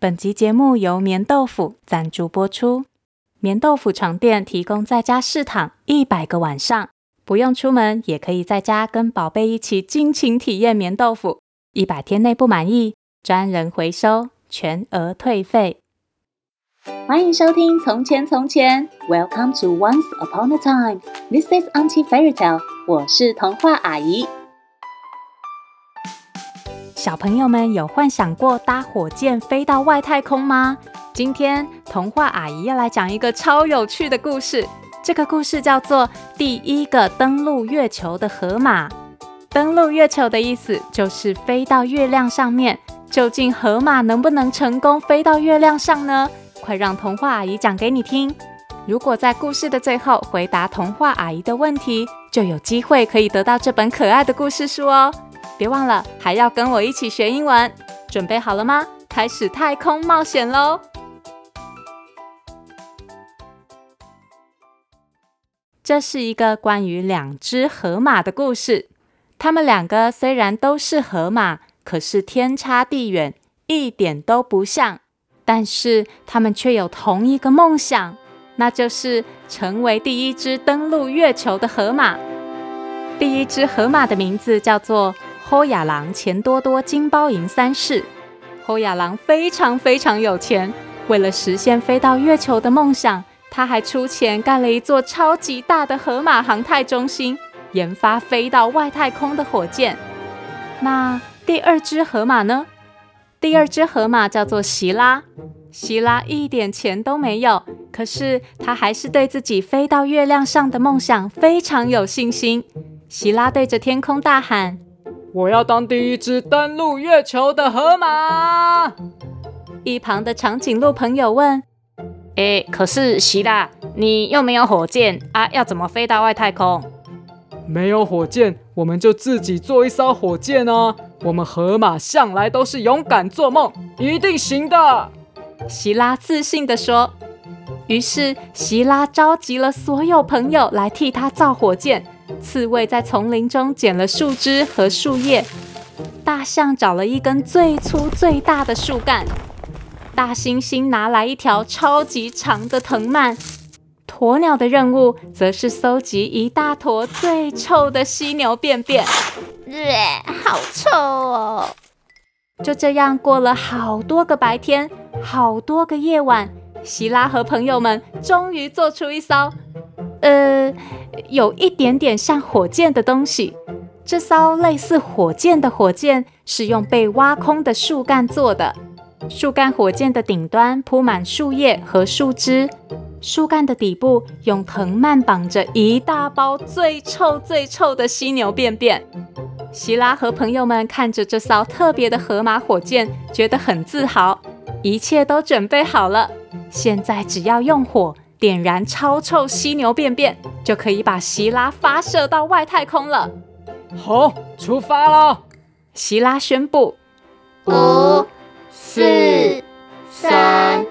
本集节目由棉豆腐赞助播出。棉豆腐床垫提供在家试躺一百个晚上，不用出门也可以在家跟宝贝一起尽情体验棉豆腐。一百天内不满意，专人回收，全额退费。欢迎收听《从前从前》，Welcome to Once Upon a Time。This is Auntie Fairy Tale。我是童话阿姨。小朋友们有幻想过搭火箭飞到外太空吗？今天童话阿姨要来讲一个超有趣的故事。这个故事叫做《第一个登陆月球的河马》。登陆月球的意思就是飞到月亮上面。究竟河马能不能成功飞到月亮上呢？快让童话阿姨讲给你听。如果在故事的最后回答童话阿姨的问题，就有机会可以得到这本可爱的故事书哦。别忘了，还要跟我一起学英文，准备好了吗？开始太空冒险喽！这是一个关于两只河马的故事。它们两个虽然都是河马，可是天差地远，一点都不像。但是它们却有同一个梦想，那就是成为第一只登陆月球的河马。第一只河马的名字叫做。侯亚郎钱多多金包银三世，侯亚郎非常非常有钱，为了实现飞到月球的梦想，他还出钱盖了一座超级大的河马航太中心，研发飞到外太空的火箭。那第二只河马呢？第二只河马叫做希拉，希拉一点钱都没有，可是他还是对自己飞到月亮上的梦想非常有信心。希拉对着天空大喊。我要当第一只登陆月球的河马。一旁的长颈鹿朋友问：“哎，可是希拉，你又没有火箭啊，要怎么飞到外太空？”没有火箭，我们就自己做一艘火箭啊！我们河马向来都是勇敢做梦，一定行的。希拉自信地说。于是希拉召集了所有朋友来替他造火箭。刺猬在丛林中捡了树枝和树叶，大象找了一根最粗最大的树干，大猩猩拿来一条超级长的藤蔓，鸵鸟的任务则是搜集一大坨最臭的犀牛便便。呃，好臭哦！就这样过了好多个白天，好多个夜晚，希拉和朋友们终于做出一艘。呃，有一点点像火箭的东西。这艘类似火箭的火箭是用被挖空的树干做的。树干火箭的顶端铺满树叶和树枝，树干的底部用藤蔓绑着一大包最臭最臭的犀牛便便。希拉和朋友们看着这艘特别的河马火箭，觉得很自豪。一切都准备好了，现在只要用火。点燃超臭犀牛便便，就可以把希拉发射到外太空了。好，出发了！希拉宣布：五、四、三、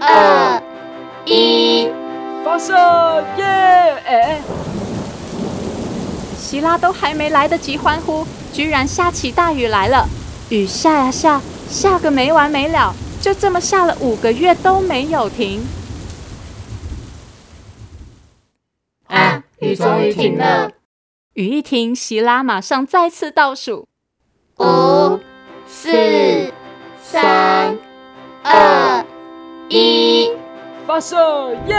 二、一，发射！耶！哎！希拉都还没来得及欢呼，居然下起大雨来了。雨下呀下，下个没完没了，就这么下了五个月都没有停。雨终于停了，雨一停，席拉马上再次倒数：五、四、三、二、一，发射！耶！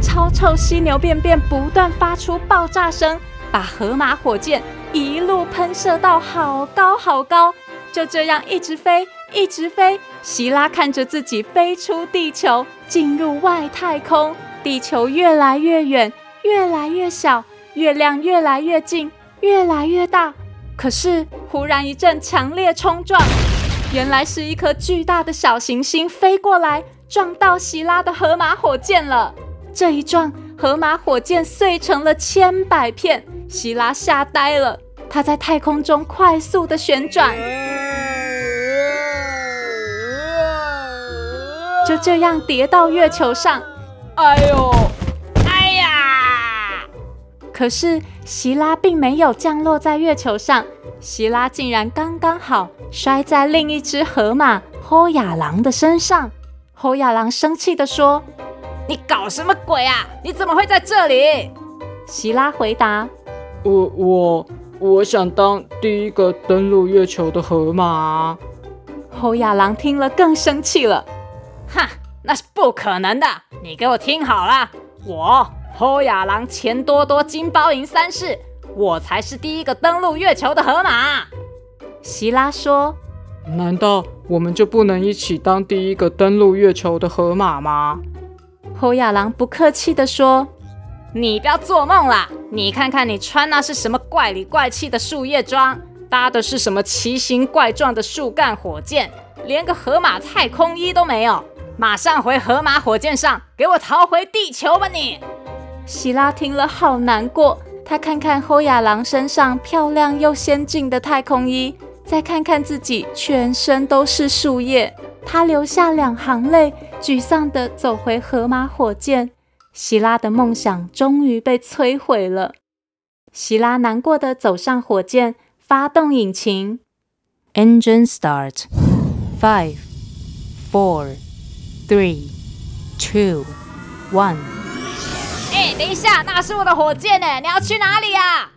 超臭犀牛便便不断发出爆炸声，把河马火箭一路喷射到好高好高，就这样一直飞。一直飞，希拉看着自己飞出地球，进入外太空。地球越来越远，越来越小，月亮越来越近，越来越大。可是，忽然一阵强烈冲撞，原来是一颗巨大的小行星飞过来，撞到希拉的河马火箭了。这一撞，河马火箭碎成了千百片。希拉吓呆了，他在太空中快速的旋转。就这样跌到月球上，哎呦，哎呀！可是希拉并没有降落在月球上，希拉竟然刚刚好摔在另一只河马侯亚郎的身上。侯亚郎生气地说：“你搞什么鬼啊？你怎么会在这里？”希拉回答：“我我我想当第一个登陆月球的河马。”侯亚郎听了更生气了：“哈，那是不可能的！你给我听好了，我。”侯亚郎钱多多金包银三世，我才是第一个登陆月球的河马。希拉说：“难道我们就不能一起当第一个登陆月球的河马吗？”侯亚郎不客气地说：“你不要做梦啦！你看看你穿那是什么怪里怪气的树叶装，搭的是什么奇形怪状的树干火箭，连个河马太空衣都没有！马上回河马火箭上，给我逃回地球吧你！”希拉听了好难过，他看看侯亚郎身上漂亮又先进的太空衣，再看看自己全身都是树叶，他流下两行泪，沮丧地走回河马火箭。希拉的梦想终于被摧毁了。希拉难过地走上火箭，发动引擎。Engine start. Five, four, three, two, one. 哎，等一下，那是我的火箭呢！你要去哪里呀？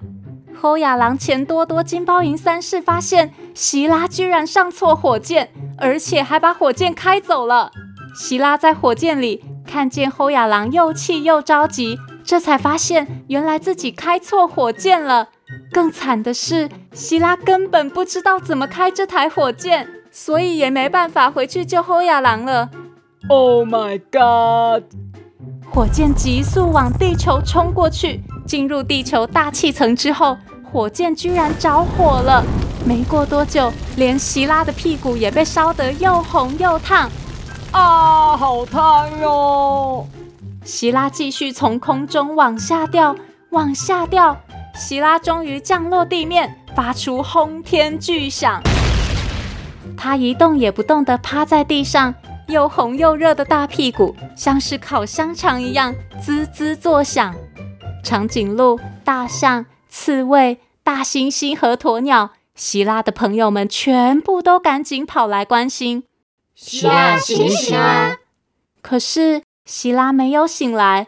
侯亚郎钱多多金包银三世发现希拉居然上错火箭，而且还把火箭开走了。希拉在火箭里看见侯亚郎又气又着急，这才发现原来自己开错火箭了。更惨的是，希拉根本不知道怎么开这台火箭，所以也没办法回去救侯亚郎了。Oh my god！火箭急速往地球冲过去，进入地球大气层之后，火箭居然着火了。没过多久，连希拉的屁股也被烧得又红又烫。啊，好烫哟！希拉继续从空中往下掉，往下掉。希拉终于降落地面，发出轰天巨响。他一动也不动地趴在地上。又红又热的大屁股，像是烤香肠一样滋滋作响。长颈鹿、大象、刺猬、大猩猩和鸵鸟，希拉的朋友们全部都赶紧跑来关心。希拉醒醒啊！可是希拉没有醒来，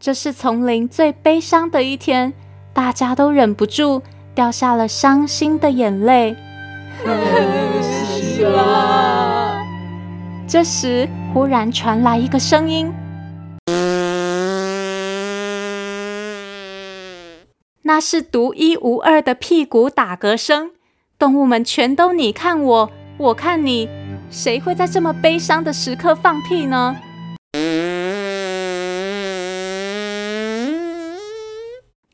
这是丛林最悲伤的一天，大家都忍不住掉下了伤心的眼泪。希拉。这时，忽然传来一个声音，那是独一无二的屁股打嗝声。动物们全都你看我，我看你，谁会在这么悲伤的时刻放屁呢？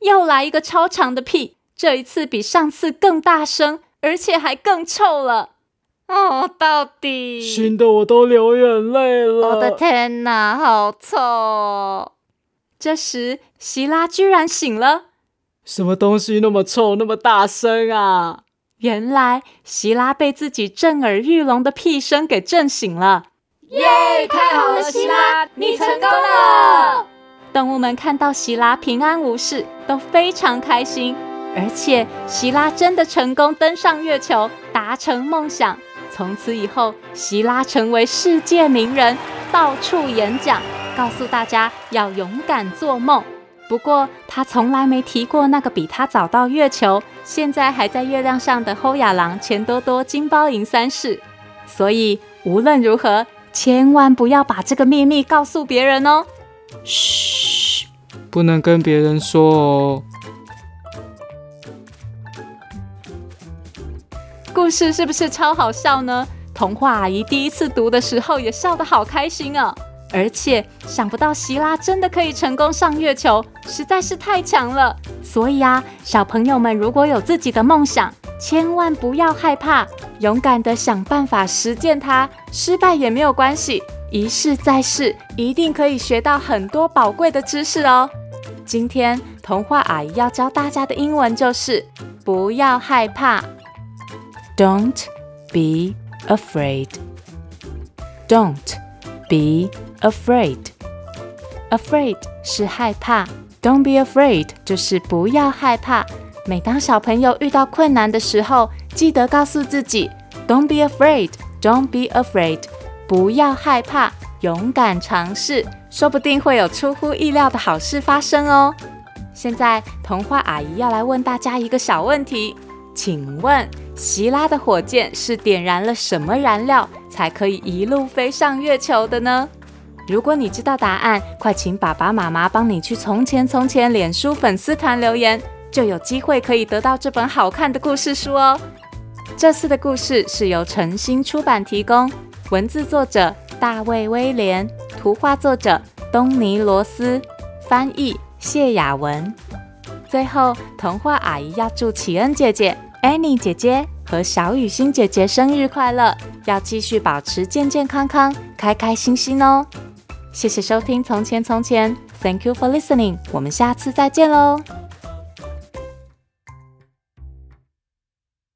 又来一个超长的屁，这一次比上次更大声，而且还更臭了。哦，到底熏得我都流眼泪了！我的天哪，好臭！这时，希拉居然醒了。什么东西那么臭，那么大声啊？原来希拉被自己震耳欲聋的屁声给震醒了。耶！太好了，希拉，你成功了！动物们看到希拉平安无事，都非常开心。而且，希拉真的成功登上月球，达成梦想。从此以后，希拉成为世界名人，到处演讲，告诉大家要勇敢做梦。不过，他从来没提过那个比他早到月球、现在还在月亮上的侯亚郎钱多多金包银三世。所以，无论如何，千万不要把这个秘密告诉别人哦。嘘，不能跟别人说哦。故事是不是超好笑呢？童话阿姨第一次读的时候也笑得好开心哦。而且想不到希拉真的可以成功上月球，实在是太强了。所以啊，小朋友们如果有自己的梦想，千万不要害怕，勇敢地想办法实践它。失败也没有关系，一试再试，一定可以学到很多宝贵的知识哦。今天童话阿姨要教大家的英文就是不要害怕。Don't be afraid. Don't be afraid. Afraid 是害怕 Don't be afraid，就是不要害怕。每当小朋友遇到困难的时候，记得告诉自己：Don't be afraid，Don't be afraid，不要害怕，勇敢尝试，说不定会有出乎意料的好事发生哦。现在，童话阿姨要来问大家一个小问题，请问希拉的火箭是点燃了什么燃料，才可以一路飞上月球的呢？如果你知道答案，快请爸爸妈妈帮你去《从前从前》脸书粉丝团留言，就有机会可以得到这本好看的故事书哦。这次的故事是由诚心出版提供，文字作者大卫威廉，图画作者东尼罗斯，翻译谢雅文。最后，童话阿姨要祝启恩姐姐、Annie 姐姐和小雨欣姐姐生日快乐，要继续保持健健康康、开开心心哦。谢谢收听《从前从前》，Thank you for listening。我们下次再见喽。